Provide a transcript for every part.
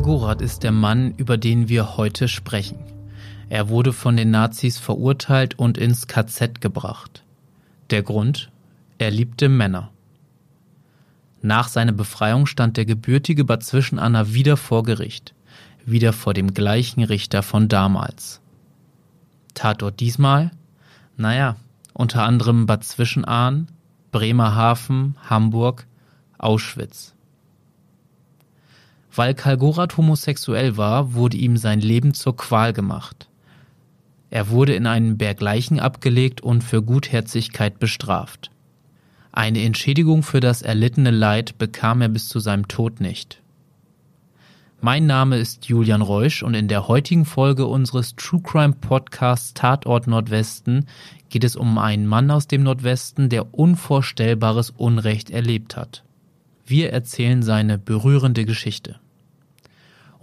Gorath ist der Mann, über den wir heute sprechen. Er wurde von den Nazis verurteilt und ins KZ gebracht. Der Grund? Er liebte Männer. Nach seiner Befreiung stand der gebürtige Bad Zwischenahner wieder vor Gericht, wieder vor dem gleichen Richter von damals. Tatort diesmal? Naja, unter anderem Bad Zwischenahn, Bremerhaven, Hamburg, Auschwitz. Weil Kalgorat homosexuell war, wurde ihm sein Leben zur Qual gemacht. Er wurde in einen Berg Leichen abgelegt und für Gutherzigkeit bestraft. Eine Entschädigung für das erlittene Leid bekam er bis zu seinem Tod nicht. Mein Name ist Julian Reusch und in der heutigen Folge unseres True Crime Podcasts Tatort Nordwesten geht es um einen Mann aus dem Nordwesten, der unvorstellbares Unrecht erlebt hat. Wir erzählen seine berührende Geschichte.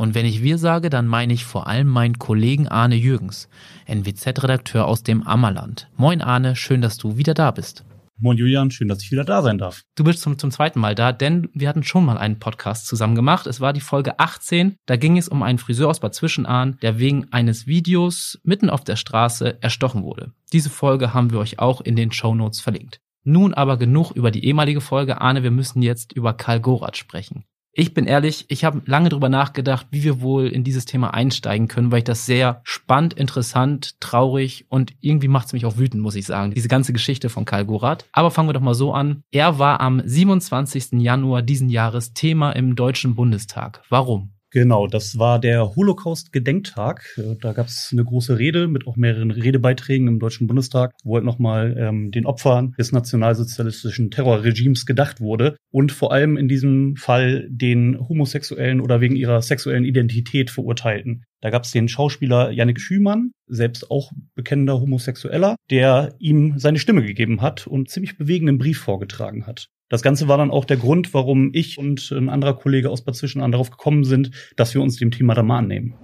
Und wenn ich wir sage, dann meine ich vor allem meinen Kollegen Arne Jürgens, NWZ-Redakteur aus dem Ammerland. Moin Arne, schön, dass du wieder da bist. Moin Julian, schön, dass ich wieder da sein darf. Du bist zum, zum zweiten Mal da, denn wir hatten schon mal einen Podcast zusammen gemacht. Es war die Folge 18. Da ging es um einen Friseur aus Bad Zwischenahn, der wegen eines Videos mitten auf der Straße erstochen wurde. Diese Folge haben wir euch auch in den Show Notes verlinkt. Nun aber genug über die ehemalige Folge. Arne, wir müssen jetzt über Karl Gorath sprechen. Ich bin ehrlich, ich habe lange drüber nachgedacht, wie wir wohl in dieses Thema einsteigen können, weil ich das sehr spannend, interessant, traurig und irgendwie macht es mich auch wütend, muss ich sagen, diese ganze Geschichte von Karl Gorath. Aber fangen wir doch mal so an. Er war am 27. Januar diesen Jahres Thema im Deutschen Bundestag. Warum? Genau, das war der Holocaust-Gedenktag. Äh, da gab es eine große Rede mit auch mehreren Redebeiträgen im Deutschen Bundestag, wo halt nochmal ähm, den Opfern des nationalsozialistischen Terrorregimes gedacht wurde und vor allem in diesem Fall den Homosexuellen oder wegen ihrer sexuellen Identität verurteilten. Da gab es den Schauspieler Yannick Schümann, selbst auch bekennender Homosexueller, der ihm seine Stimme gegeben hat und ziemlich bewegenden Brief vorgetragen hat. Das Ganze war dann auch der Grund, warum ich und ein anderer Kollege aus Bad Zwischenahn darauf gekommen sind, dass wir uns dem Thema da mal annehmen.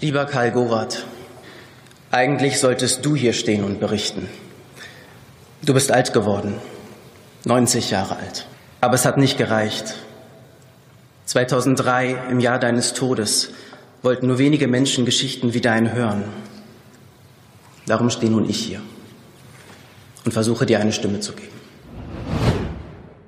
Lieber Karl Gorath, eigentlich solltest du hier stehen und berichten. Du bist alt geworden, 90 Jahre alt. Aber es hat nicht gereicht. 2003, im Jahr deines Todes, wollten nur wenige Menschen Geschichten wie deine hören. Darum stehe nun ich hier und versuche dir eine Stimme zu geben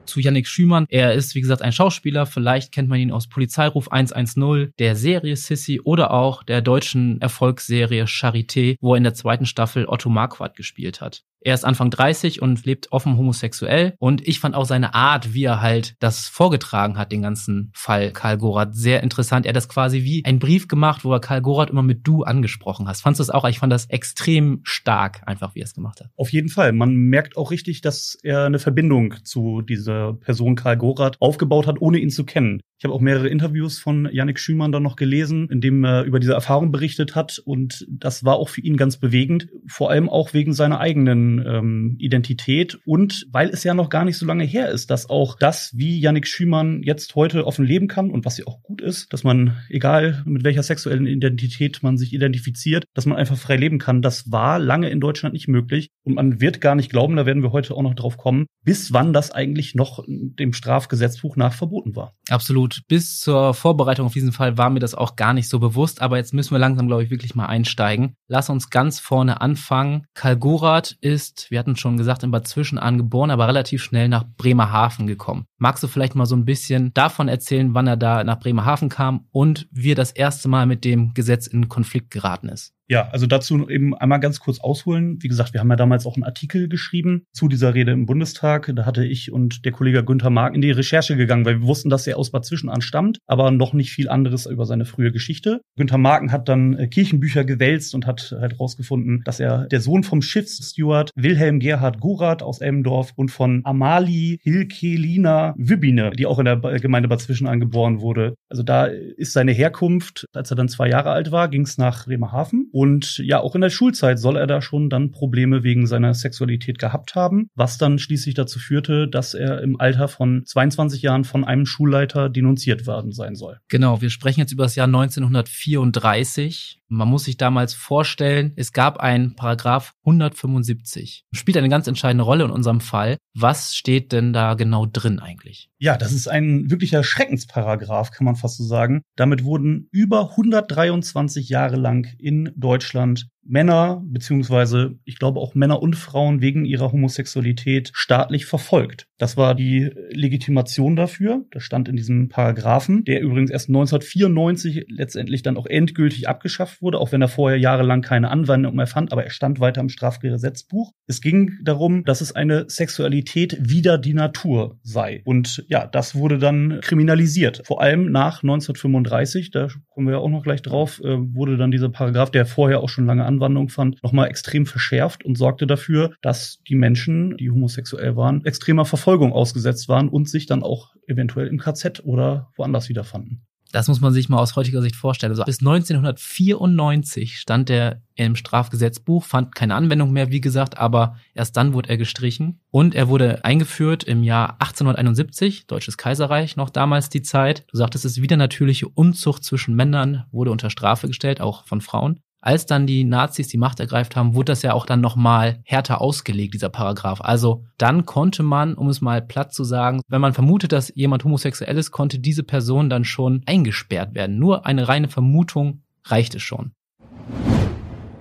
zu Yannick Schümann. Er ist, wie gesagt, ein Schauspieler. Vielleicht kennt man ihn aus Polizeiruf 110, der Serie Sissy oder auch der deutschen Erfolgsserie Charité, wo er in der zweiten Staffel Otto Marquardt gespielt hat. Er ist Anfang 30 und lebt offen homosexuell. Und ich fand auch seine Art, wie er halt das vorgetragen hat, den ganzen Fall Karl Gorath, sehr interessant. Er hat das quasi wie ein Brief gemacht, wo er Karl Gorath immer mit du angesprochen hast. Fandest du das auch? Ich fand das extrem stark, einfach wie er es gemacht hat. Auf jeden Fall. Man merkt auch richtig, dass er eine Verbindung zu dieser Person Karl Gorath aufgebaut hat, ohne ihn zu kennen. Ich habe auch mehrere Interviews von Yannick Schümann dann noch gelesen, in dem er über diese Erfahrung berichtet hat. Und das war auch für ihn ganz bewegend, vor allem auch wegen seiner eigenen ähm, Identität und weil es ja noch gar nicht so lange her ist, dass auch das, wie Yannick Schümann jetzt heute offen leben kann und was ja auch gut ist, dass man, egal mit welcher sexuellen Identität man sich identifiziert, dass man einfach frei leben kann, das war lange in Deutschland nicht möglich. Und man wird gar nicht glauben, da werden wir heute auch noch drauf kommen, bis wann das eigentlich noch dem Strafgesetzbuch nach verboten war. Absolut. Bis zur Vorbereitung auf diesen Fall war mir das auch gar nicht so bewusst, aber jetzt müssen wir langsam, glaube ich, wirklich mal einsteigen. Lass uns ganz vorne anfangen. Karl Gorath ist, wir hatten schon gesagt, in Bad Zwischenahn geboren, aber relativ schnell nach Bremerhaven gekommen. Magst du vielleicht mal so ein bisschen davon erzählen, wann er da nach Bremerhaven kam und wie er das erste Mal mit dem Gesetz in Konflikt geraten ist? Ja, also dazu eben einmal ganz kurz ausholen. Wie gesagt, wir haben ja damals auch einen Artikel geschrieben zu dieser Rede im Bundestag. Da hatte ich und der Kollege Günther Mark in die Recherche gegangen, weil wir wussten, dass er aus Bad Zwischenahn stammt, aber noch nicht viel anderes über seine frühe Geschichte. Günther Marken hat dann äh, Kirchenbücher gewälzt und hat halt rausgefunden, dass er der Sohn vom Schiffssteward Wilhelm Gerhard Gorath aus Elmendorf und von Amalie Hilkelina Wübbine, die auch in der Gemeinde Bad Zwischenahn geboren wurde. Also da ist seine Herkunft. Als er dann zwei Jahre alt war, ging es nach Bremerhaven und ja, auch in der Schulzeit soll er da schon dann Probleme wegen seiner Sexualität gehabt haben, was dann schließlich dazu führte, dass er im Alter von 22 Jahren von einem Schulleiter denunziert worden sein soll. Genau, wir sprechen jetzt über das Jahr 1934. Man muss sich damals vorstellen, es gab einen Paragraph 175. Spielt eine ganz entscheidende Rolle in unserem Fall. Was steht denn da genau drin eigentlich? Ja, das ist ein wirklicher Schreckensparagraph, kann man fast so sagen. Damit wurden über 123 Jahre lang in Deutschland Männer, beziehungsweise ich glaube auch Männer und Frauen wegen ihrer Homosexualität staatlich verfolgt. Das war die Legitimation dafür. Das stand in diesem Paragraphen, der übrigens erst 1994 letztendlich dann auch endgültig abgeschafft wurde, auch wenn er vorher jahrelang keine Anwendung mehr fand, aber er stand weiter im Strafgesetzbuch. Es ging darum, dass es eine Sexualität wider die Natur sei. Und ja, das wurde dann kriminalisiert. Vor allem nach 1935, da kommen wir ja auch noch gleich drauf, äh, wurde dann dieser Paragraph, der vorher auch schon lange an Anwandlung fand, nochmal extrem verschärft und sorgte dafür, dass die Menschen, die homosexuell waren, extremer Verfolgung ausgesetzt waren und sich dann auch eventuell im KZ oder woanders wiederfanden. Das muss man sich mal aus heutiger Sicht vorstellen. Also bis 1994 stand er im Strafgesetzbuch, fand keine Anwendung mehr, wie gesagt, aber erst dann wurde er gestrichen. Und er wurde eingeführt im Jahr 1871, Deutsches Kaiserreich, noch damals die Zeit. Du sagtest, es ist wieder natürliche Unzucht zwischen Männern, wurde unter Strafe gestellt, auch von Frauen als dann die Nazis die Macht ergreift haben, wurde das ja auch dann nochmal härter ausgelegt, dieser Paragraph. Also dann konnte man, um es mal platt zu sagen, wenn man vermutet, dass jemand homosexuell ist, konnte diese Person dann schon eingesperrt werden. Nur eine reine Vermutung reichte schon.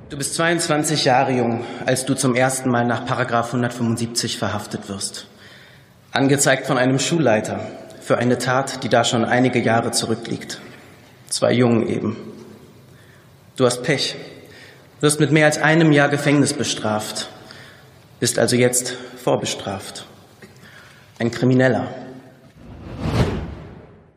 Du bist 22 Jahre jung, als du zum ersten Mal nach Paragraph 175 verhaftet wirst. Angezeigt von einem Schulleiter für eine Tat, die da schon einige Jahre zurückliegt. Zwei Jungen eben. Du hast Pech, wirst mit mehr als einem Jahr Gefängnis bestraft, bist also jetzt vorbestraft. Ein Krimineller.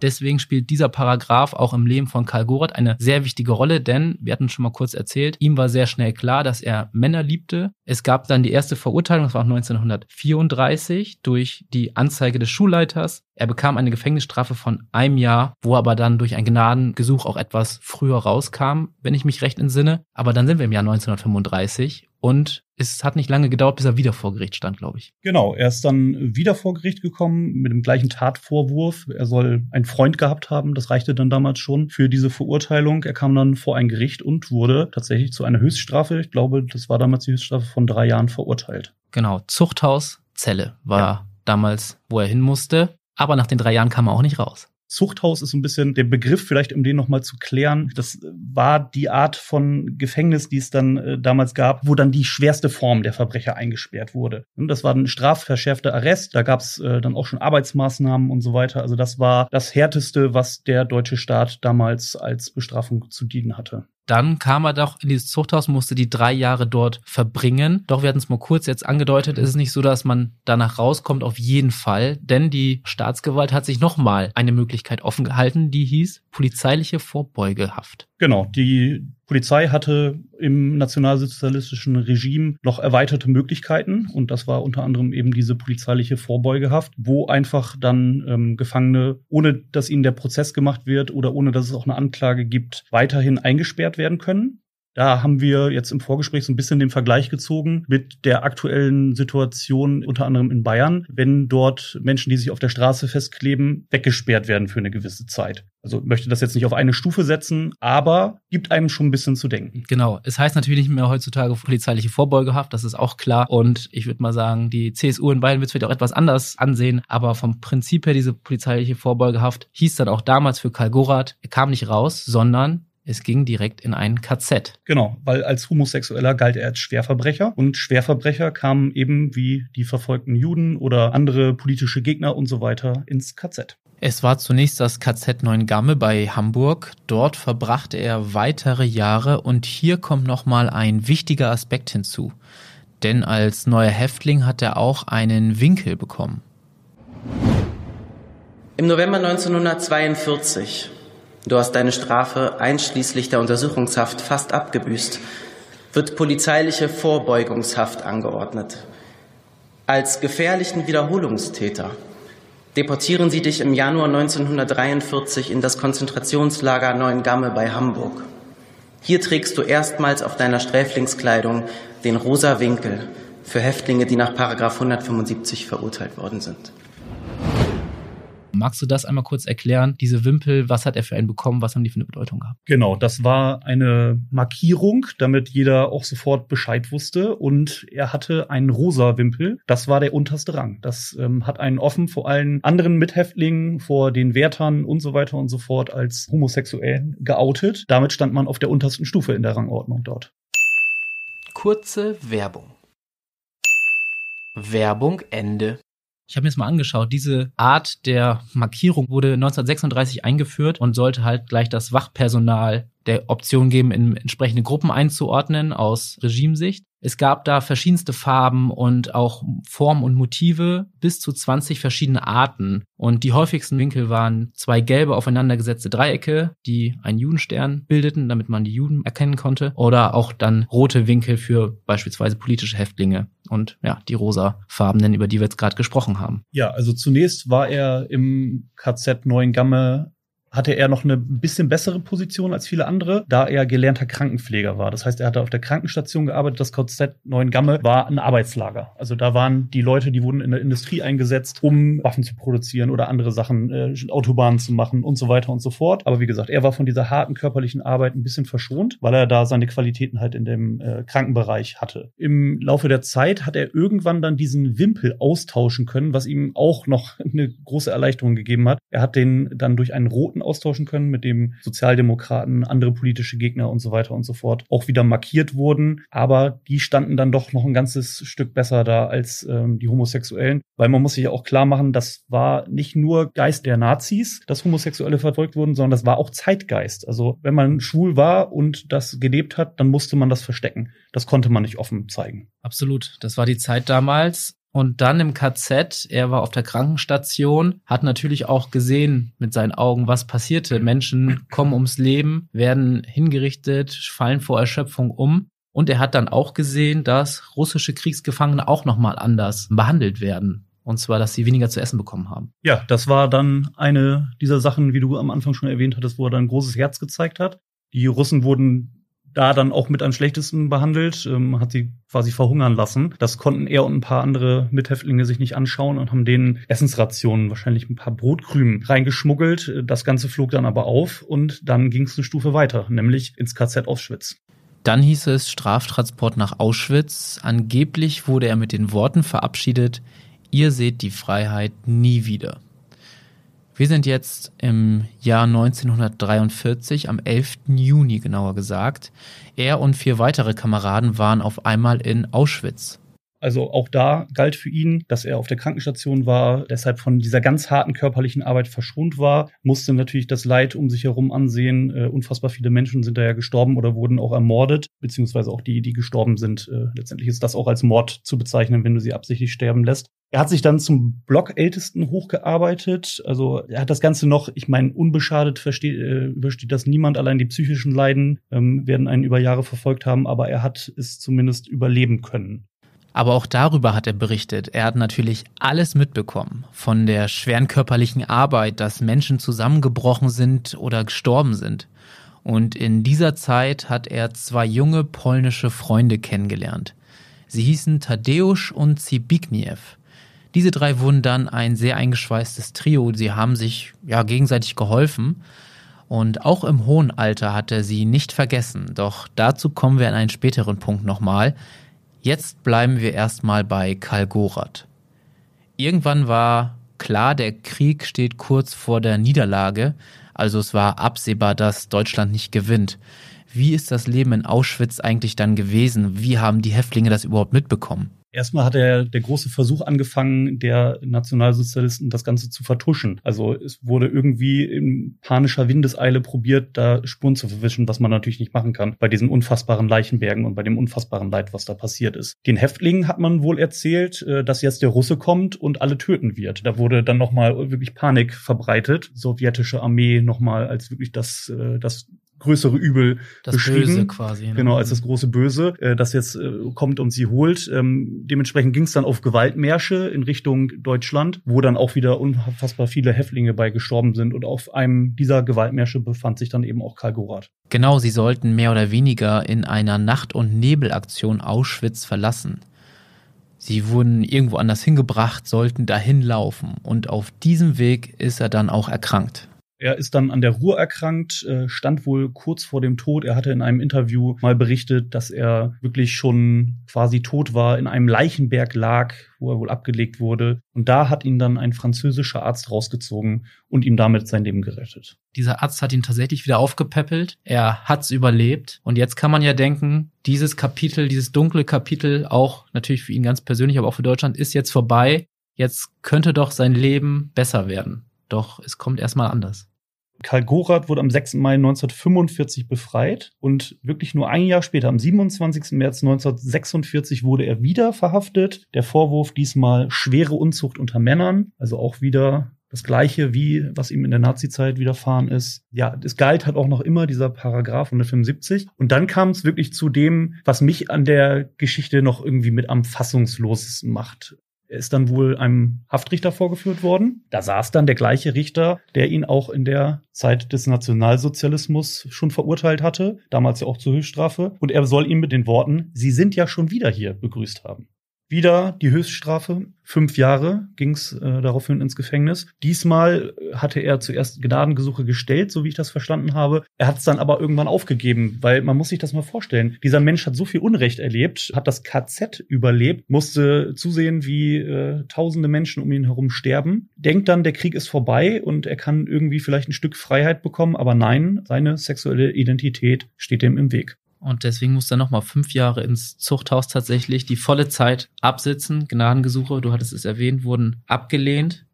Deswegen spielt dieser Paragraph auch im Leben von Karl Gorath eine sehr wichtige Rolle, denn wir hatten schon mal kurz erzählt, ihm war sehr schnell klar, dass er Männer liebte. Es gab dann die erste Verurteilung, das war 1934, durch die Anzeige des Schulleiters. Er bekam eine Gefängnisstrafe von einem Jahr, wo aber dann durch ein Gnadengesuch auch etwas früher rauskam, wenn ich mich recht entsinne. Aber dann sind wir im Jahr 1935 und es hat nicht lange gedauert, bis er wieder vor Gericht stand, glaube ich. Genau, er ist dann wieder vor Gericht gekommen mit dem gleichen Tatvorwurf. Er soll einen Freund gehabt haben, das reichte dann damals schon für diese Verurteilung. Er kam dann vor ein Gericht und wurde tatsächlich zu einer Höchststrafe, ich glaube, das war damals die Höchststrafe von drei Jahren verurteilt. Genau, Zuchthaus, Zelle war ja. damals, wo er hin musste. Aber nach den drei Jahren kam er auch nicht raus. Zuchthaus ist so ein bisschen der Begriff, vielleicht um den nochmal zu klären. Das war die Art von Gefängnis, die es dann äh, damals gab, wo dann die schwerste Form der Verbrecher eingesperrt wurde. Und das war ein strafverschärfter Arrest. Da gab es äh, dann auch schon Arbeitsmaßnahmen und so weiter. Also das war das härteste, was der deutsche Staat damals als Bestrafung zu dienen hatte. Dann kam er doch in dieses Zuchthaus, musste die drei Jahre dort verbringen. Doch wir hatten es mal kurz jetzt angedeutet, es ist nicht so, dass man danach rauskommt, auf jeden Fall. Denn die Staatsgewalt hat sich nochmal eine Möglichkeit offen gehalten, die hieß polizeiliche Vorbeugehaft. Genau, die Polizei hatte im nationalsozialistischen Regime noch erweiterte Möglichkeiten und das war unter anderem eben diese polizeiliche Vorbeugehaft, wo einfach dann ähm, Gefangene, ohne dass ihnen der Prozess gemacht wird oder ohne dass es auch eine Anklage gibt, weiterhin eingesperrt werden können. Da haben wir jetzt im Vorgespräch so ein bisschen den Vergleich gezogen mit der aktuellen Situation unter anderem in Bayern, wenn dort Menschen, die sich auf der Straße festkleben, weggesperrt werden für eine gewisse Zeit. Also möchte das jetzt nicht auf eine Stufe setzen, aber gibt einem schon ein bisschen zu denken. Genau. Es heißt natürlich nicht mehr heutzutage polizeiliche Vorbeugehaft, das ist auch klar. Und ich würde mal sagen, die CSU in Bayern wird es vielleicht auch etwas anders ansehen, aber vom Prinzip her diese polizeiliche Vorbeugehaft hieß dann auch damals für Karl Gorath, er kam nicht raus, sondern es ging direkt in ein KZ. Genau, weil als Homosexueller galt er als Schwerverbrecher und Schwerverbrecher kamen eben wie die verfolgten Juden oder andere politische Gegner und so weiter ins KZ. Es war zunächst das KZ Neuengamme bei Hamburg. Dort verbrachte er weitere Jahre und hier kommt nochmal ein wichtiger Aspekt hinzu. Denn als neuer Häftling hat er auch einen Winkel bekommen. Im November 1942 Du hast deine Strafe einschließlich der Untersuchungshaft fast abgebüßt, wird polizeiliche Vorbeugungshaft angeordnet. Als gefährlichen Wiederholungstäter deportieren sie dich im Januar 1943 in das Konzentrationslager Neuengamme bei Hamburg. Hier trägst du erstmals auf deiner Sträflingskleidung den rosa Winkel für Häftlinge, die nach 175 verurteilt worden sind. Magst du das einmal kurz erklären? Diese Wimpel, was hat er für einen bekommen? Was haben die für eine Bedeutung gehabt? Genau, das war eine Markierung, damit jeder auch sofort Bescheid wusste. Und er hatte einen rosa Wimpel. Das war der unterste Rang. Das ähm, hat einen offen vor allen anderen Mithäftlingen, vor den Wärtern und so weiter und so fort als homosexuell geoutet. Damit stand man auf der untersten Stufe in der Rangordnung dort. Kurze Werbung. Werbung Ende. Ich habe mir das mal angeschaut. Diese Art der Markierung wurde 1936 eingeführt und sollte halt gleich das Wachpersonal der Option geben, in entsprechende Gruppen einzuordnen aus Regimesicht. Es gab da verschiedenste Farben und auch Formen und Motive, bis zu 20 verschiedene Arten. Und die häufigsten Winkel waren zwei gelbe aufeinandergesetzte Dreiecke, die einen Judenstern bildeten, damit man die Juden erkennen konnte. Oder auch dann rote Winkel für beispielsweise politische Häftlinge. Und ja, die rosa Farbenen, über die wir jetzt gerade gesprochen haben. Ja, also zunächst war er im KZ Neuengamme hatte er noch eine bisschen bessere Position als viele andere, da er gelernter Krankenpfleger war. Das heißt, er hatte auf der Krankenstation gearbeitet. Das KZ Neuengamme war ein Arbeitslager. Also da waren die Leute, die wurden in der Industrie eingesetzt, um Waffen zu produzieren oder andere Sachen, äh, Autobahnen zu machen und so weiter und so fort. Aber wie gesagt, er war von dieser harten körperlichen Arbeit ein bisschen verschont, weil er da seine Qualitäten halt in dem äh, Krankenbereich hatte. Im Laufe der Zeit hat er irgendwann dann diesen Wimpel austauschen können, was ihm auch noch eine große Erleichterung gegeben hat. Er hat den dann durch einen roten Daten austauschen können, mit dem Sozialdemokraten, andere politische Gegner und so weiter und so fort auch wieder markiert wurden. Aber die standen dann doch noch ein ganzes Stück besser da als ähm, die Homosexuellen, weil man muss sich ja auch klar machen, das war nicht nur Geist der Nazis, dass Homosexuelle verfolgt wurden, sondern das war auch Zeitgeist. Also wenn man schwul war und das gelebt hat, dann musste man das verstecken. Das konnte man nicht offen zeigen. Absolut. Das war die Zeit damals. Und dann im KZ, er war auf der Krankenstation, hat natürlich auch gesehen mit seinen Augen, was passierte. Menschen kommen ums Leben, werden hingerichtet, fallen vor Erschöpfung um. Und er hat dann auch gesehen, dass russische Kriegsgefangene auch nochmal anders behandelt werden. Und zwar, dass sie weniger zu essen bekommen haben. Ja, das war dann eine dieser Sachen, wie du am Anfang schon erwähnt hattest, wo er dann großes Herz gezeigt hat. Die Russen wurden da dann auch mit am schlechtesten behandelt, ähm, hat sie quasi verhungern lassen. Das konnten er und ein paar andere Mithäftlinge sich nicht anschauen und haben denen Essensrationen, wahrscheinlich ein paar Brotkrümen reingeschmuggelt. Das Ganze flog dann aber auf und dann ging es eine Stufe weiter, nämlich ins KZ Auschwitz. Dann hieß es Straftransport nach Auschwitz. Angeblich wurde er mit den Worten verabschiedet, ihr seht die Freiheit nie wieder. Wir sind jetzt im Jahr 1943, am 11. Juni genauer gesagt. Er und vier weitere Kameraden waren auf einmal in Auschwitz. Also auch da galt für ihn, dass er auf der Krankenstation war, deshalb von dieser ganz harten körperlichen Arbeit verschont war, musste natürlich das Leid um sich herum ansehen. Äh, unfassbar viele Menschen sind da ja gestorben oder wurden auch ermordet, beziehungsweise auch die, die gestorben sind. Äh, letztendlich ist das auch als Mord zu bezeichnen, wenn du sie absichtlich sterben lässt. Er hat sich dann zum Blockältesten hochgearbeitet. Also er hat das Ganze noch, ich meine, unbeschadet versteht, äh, übersteht das niemand. Allein die psychischen Leiden ähm, werden einen über Jahre verfolgt haben, aber er hat es zumindest überleben können. Aber auch darüber hat er berichtet. Er hat natürlich alles mitbekommen. Von der schweren körperlichen Arbeit, dass Menschen zusammengebrochen sind oder gestorben sind. Und in dieser Zeit hat er zwei junge polnische Freunde kennengelernt. Sie hießen Tadeusz und Zbigniew. Diese drei wurden dann ein sehr eingeschweißtes Trio. Sie haben sich ja gegenseitig geholfen. Und auch im hohen Alter hat er sie nicht vergessen. Doch dazu kommen wir an einen späteren Punkt nochmal. Jetzt bleiben wir erstmal bei Karl Gorath. Irgendwann war klar, der Krieg steht kurz vor der Niederlage. Also es war absehbar, dass Deutschland nicht gewinnt. Wie ist das Leben in Auschwitz eigentlich dann gewesen? Wie haben die Häftlinge das überhaupt mitbekommen? Erstmal hat er der große Versuch angefangen, der Nationalsozialisten das Ganze zu vertuschen. Also es wurde irgendwie in panischer Windeseile probiert, da Spuren zu verwischen, was man natürlich nicht machen kann bei diesen unfassbaren Leichenbergen und bei dem unfassbaren Leid, was da passiert ist. Den Häftlingen hat man wohl erzählt, äh, dass jetzt der Russe kommt und alle töten wird. Da wurde dann nochmal wirklich Panik verbreitet. Sowjetische Armee nochmal als wirklich das, äh, das größere Übel das beschrieben. Böse quasi. Ne? Genau, als das große Böse, äh, das jetzt äh, kommt und sie holt. Ähm, dementsprechend ging es dann auf Gewaltmärsche in Richtung Deutschland, wo dann auch wieder unfassbar viele Häftlinge bei gestorben sind. Und auf einem dieser Gewaltmärsche befand sich dann eben auch Karl Gorath. Genau, sie sollten mehr oder weniger in einer Nacht- und Nebelaktion Auschwitz verlassen. Sie wurden irgendwo anders hingebracht, sollten dahin laufen und auf diesem Weg ist er dann auch erkrankt. Er ist dann an der Ruhr erkrankt, äh, stand wohl kurz vor dem Tod. Er hatte in einem Interview mal berichtet, dass er wirklich schon quasi tot war, in einem Leichenberg lag, wo er wohl abgelegt wurde. Und da hat ihn dann ein französischer Arzt rausgezogen und ihm damit sein Leben gerettet. Dieser Arzt hat ihn tatsächlich wieder aufgepäppelt. Er hat's überlebt. Und jetzt kann man ja denken, dieses Kapitel, dieses dunkle Kapitel, auch natürlich für ihn ganz persönlich, aber auch für Deutschland, ist jetzt vorbei. Jetzt könnte doch sein Leben besser werden. Doch es kommt erstmal anders. Karl Gorath wurde am 6. Mai 1945 befreit und wirklich nur ein Jahr später, am 27. März 1946, wurde er wieder verhaftet. Der Vorwurf diesmal schwere Unzucht unter Männern, also auch wieder das gleiche wie was ihm in der Nazizeit widerfahren ist. Ja, es galt halt auch noch immer dieser Paragraph 175 und dann kam es wirklich zu dem, was mich an der Geschichte noch irgendwie mit am fassungslosesten macht. Ist dann wohl einem Haftrichter vorgeführt worden. Da saß dann der gleiche Richter, der ihn auch in der Zeit des Nationalsozialismus schon verurteilt hatte, damals ja auch zur Höchststrafe. Und er soll ihn mit den Worten, Sie sind ja schon wieder hier, begrüßt haben. Wieder die Höchststrafe. Fünf Jahre ging es äh, daraufhin ins Gefängnis. Diesmal hatte er zuerst Gnadengesuche gestellt, so wie ich das verstanden habe. Er hat es dann aber irgendwann aufgegeben, weil man muss sich das mal vorstellen. Dieser Mensch hat so viel Unrecht erlebt, hat das KZ überlebt, musste zusehen, wie äh, tausende Menschen um ihn herum sterben. Denkt dann, der Krieg ist vorbei und er kann irgendwie vielleicht ein Stück Freiheit bekommen, aber nein, seine sexuelle Identität steht ihm im Weg. Und deswegen muss er nochmal fünf Jahre ins Zuchthaus tatsächlich die volle Zeit absitzen. Gnadengesuche, du hattest es erwähnt, wurden abgelehnt.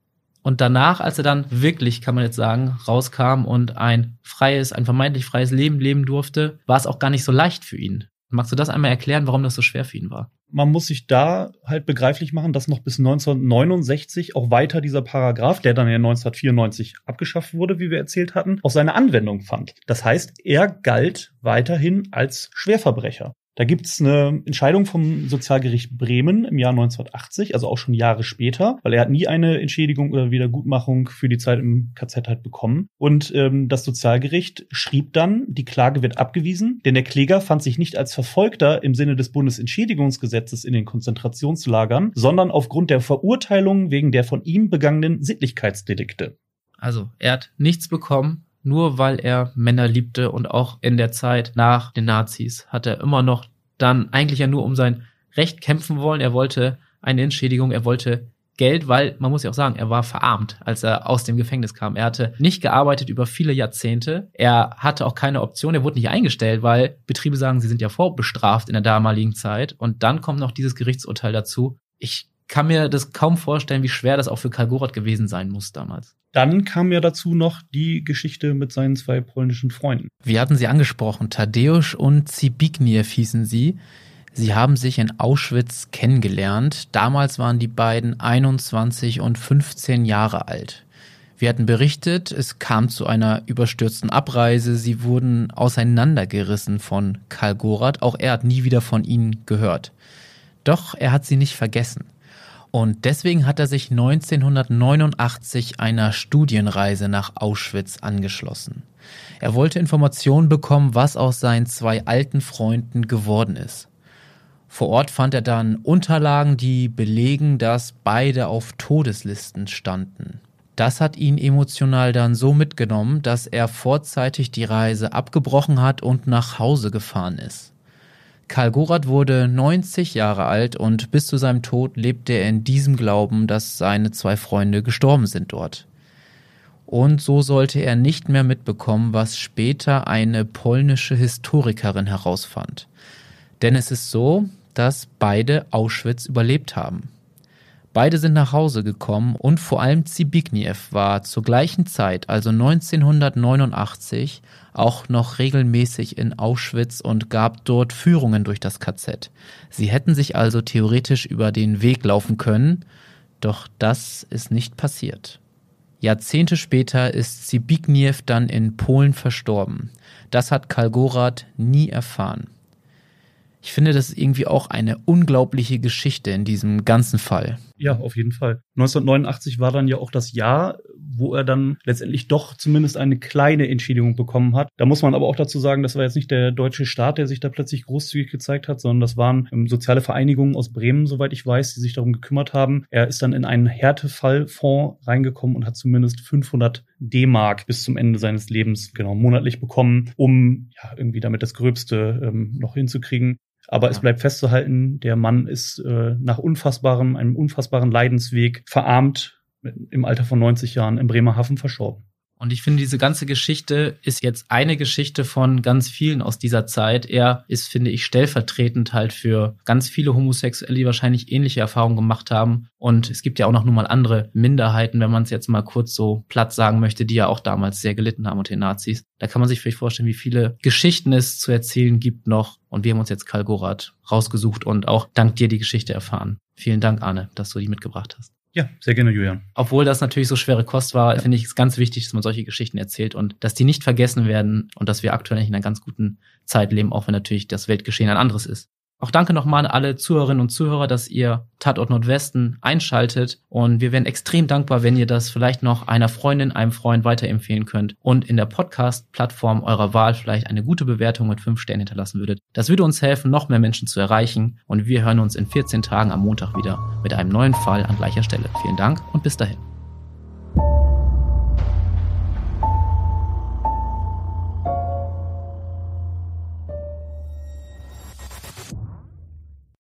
Und danach, als er dann wirklich, kann man jetzt sagen, rauskam und ein freies, ein vermeintlich freies Leben leben durfte, war es auch gar nicht so leicht für ihn. Magst du das einmal erklären, warum das so schwer für ihn war? Man muss sich da halt begreiflich machen, dass noch bis 1969 auch weiter dieser Paragraph, der dann ja 1994 abgeschafft wurde, wie wir erzählt hatten, auch seine Anwendung fand. Das heißt, er galt weiterhin als Schwerverbrecher. Da gibt's eine Entscheidung vom Sozialgericht Bremen im Jahr 1980, also auch schon Jahre später, weil er hat nie eine Entschädigung oder Wiedergutmachung für die Zeit im KZ halt bekommen. Und ähm, das Sozialgericht schrieb dann, die Klage wird abgewiesen, denn der Kläger fand sich nicht als Verfolgter im Sinne des Bundesentschädigungsgesetzes in den Konzentrationslagern, sondern aufgrund der Verurteilung wegen der von ihm begangenen Sittlichkeitsdelikte. Also, er hat nichts bekommen, nur weil er Männer liebte und auch in der Zeit nach den Nazis hat er immer noch dann eigentlich ja nur um sein Recht kämpfen wollen. Er wollte eine Entschädigung, er wollte Geld, weil man muss ja auch sagen, er war verarmt, als er aus dem Gefängnis kam. Er hatte nicht gearbeitet über viele Jahrzehnte. Er hatte auch keine Option. Er wurde nicht eingestellt, weil Betriebe sagen, sie sind ja vorbestraft in der damaligen Zeit. Und dann kommt noch dieses Gerichtsurteil dazu. Ich kann mir das kaum vorstellen, wie schwer das auch für Karl Gorat gewesen sein muss damals. Dann kam ja dazu noch die Geschichte mit seinen zwei polnischen Freunden. Wir hatten sie angesprochen, Tadeusz und Zbigniew hießen sie. Sie haben sich in Auschwitz kennengelernt. Damals waren die beiden 21 und 15 Jahre alt. Wir hatten berichtet, es kam zu einer überstürzten Abreise. Sie wurden auseinandergerissen von Karl Gorath. Auch er hat nie wieder von ihnen gehört. Doch er hat sie nicht vergessen. Und deswegen hat er sich 1989 einer Studienreise nach Auschwitz angeschlossen. Er wollte Informationen bekommen, was aus seinen zwei alten Freunden geworden ist. Vor Ort fand er dann Unterlagen, die belegen, dass beide auf Todeslisten standen. Das hat ihn emotional dann so mitgenommen, dass er vorzeitig die Reise abgebrochen hat und nach Hause gefahren ist. Karl Gorath wurde 90 Jahre alt und bis zu seinem Tod lebte er in diesem Glauben, dass seine zwei Freunde gestorben sind dort. Und so sollte er nicht mehr mitbekommen, was später eine polnische Historikerin herausfand. Denn es ist so, dass beide Auschwitz überlebt haben. Beide sind nach Hause gekommen und vor allem Zbigniew war zur gleichen Zeit, also 1989, auch noch regelmäßig in Auschwitz und gab dort Führungen durch das KZ. Sie hätten sich also theoretisch über den Weg laufen können, doch das ist nicht passiert. Jahrzehnte später ist Zbigniew dann in Polen verstorben. Das hat Kalgorat nie erfahren. Ich finde, das ist irgendwie auch eine unglaubliche Geschichte in diesem ganzen Fall. Ja, auf jeden Fall. 1989 war dann ja auch das Jahr, wo er dann letztendlich doch zumindest eine kleine Entschädigung bekommen hat. Da muss man aber auch dazu sagen, das war jetzt nicht der deutsche Staat, der sich da plötzlich großzügig gezeigt hat, sondern das waren ähm, soziale Vereinigungen aus Bremen, soweit ich weiß, die sich darum gekümmert haben. Er ist dann in einen Härtefallfonds reingekommen und hat zumindest 500 D-Mark bis zum Ende seines Lebens genau monatlich bekommen, um ja irgendwie damit das Gröbste ähm, noch hinzukriegen. Aber ja. es bleibt festzuhalten, der Mann ist äh, nach unfassbarem, einem unfassbaren Leidensweg verarmt im Alter von 90 Jahren in Bremerhaven verstorben. Und ich finde, diese ganze Geschichte ist jetzt eine Geschichte von ganz vielen aus dieser Zeit. Er ist, finde ich, stellvertretend halt für ganz viele Homosexuelle, die wahrscheinlich ähnliche Erfahrungen gemacht haben. Und es gibt ja auch noch nun mal andere Minderheiten, wenn man es jetzt mal kurz so platt sagen möchte, die ja auch damals sehr gelitten haben unter den Nazis. Da kann man sich vielleicht vorstellen, wie viele Geschichten es zu erzählen gibt noch. Und wir haben uns jetzt Karl Gorath rausgesucht und auch dank dir die Geschichte erfahren. Vielen Dank, Arne, dass du die mitgebracht hast. Ja, sehr gerne, Julian. Obwohl das natürlich so schwere Kost war, ja. finde ich es ganz wichtig, dass man solche Geschichten erzählt und dass die nicht vergessen werden und dass wir aktuell in einer ganz guten Zeit leben, auch wenn natürlich das Weltgeschehen ein anderes ist. Auch danke nochmal an alle Zuhörerinnen und Zuhörer, dass ihr Tatort Nordwesten einschaltet. Und wir wären extrem dankbar, wenn ihr das vielleicht noch einer Freundin, einem Freund weiterempfehlen könnt und in der Podcast-Plattform eurer Wahl vielleicht eine gute Bewertung mit fünf Sternen hinterlassen würdet. Das würde uns helfen, noch mehr Menschen zu erreichen. Und wir hören uns in 14 Tagen am Montag wieder mit einem neuen Fall an gleicher Stelle. Vielen Dank und bis dahin.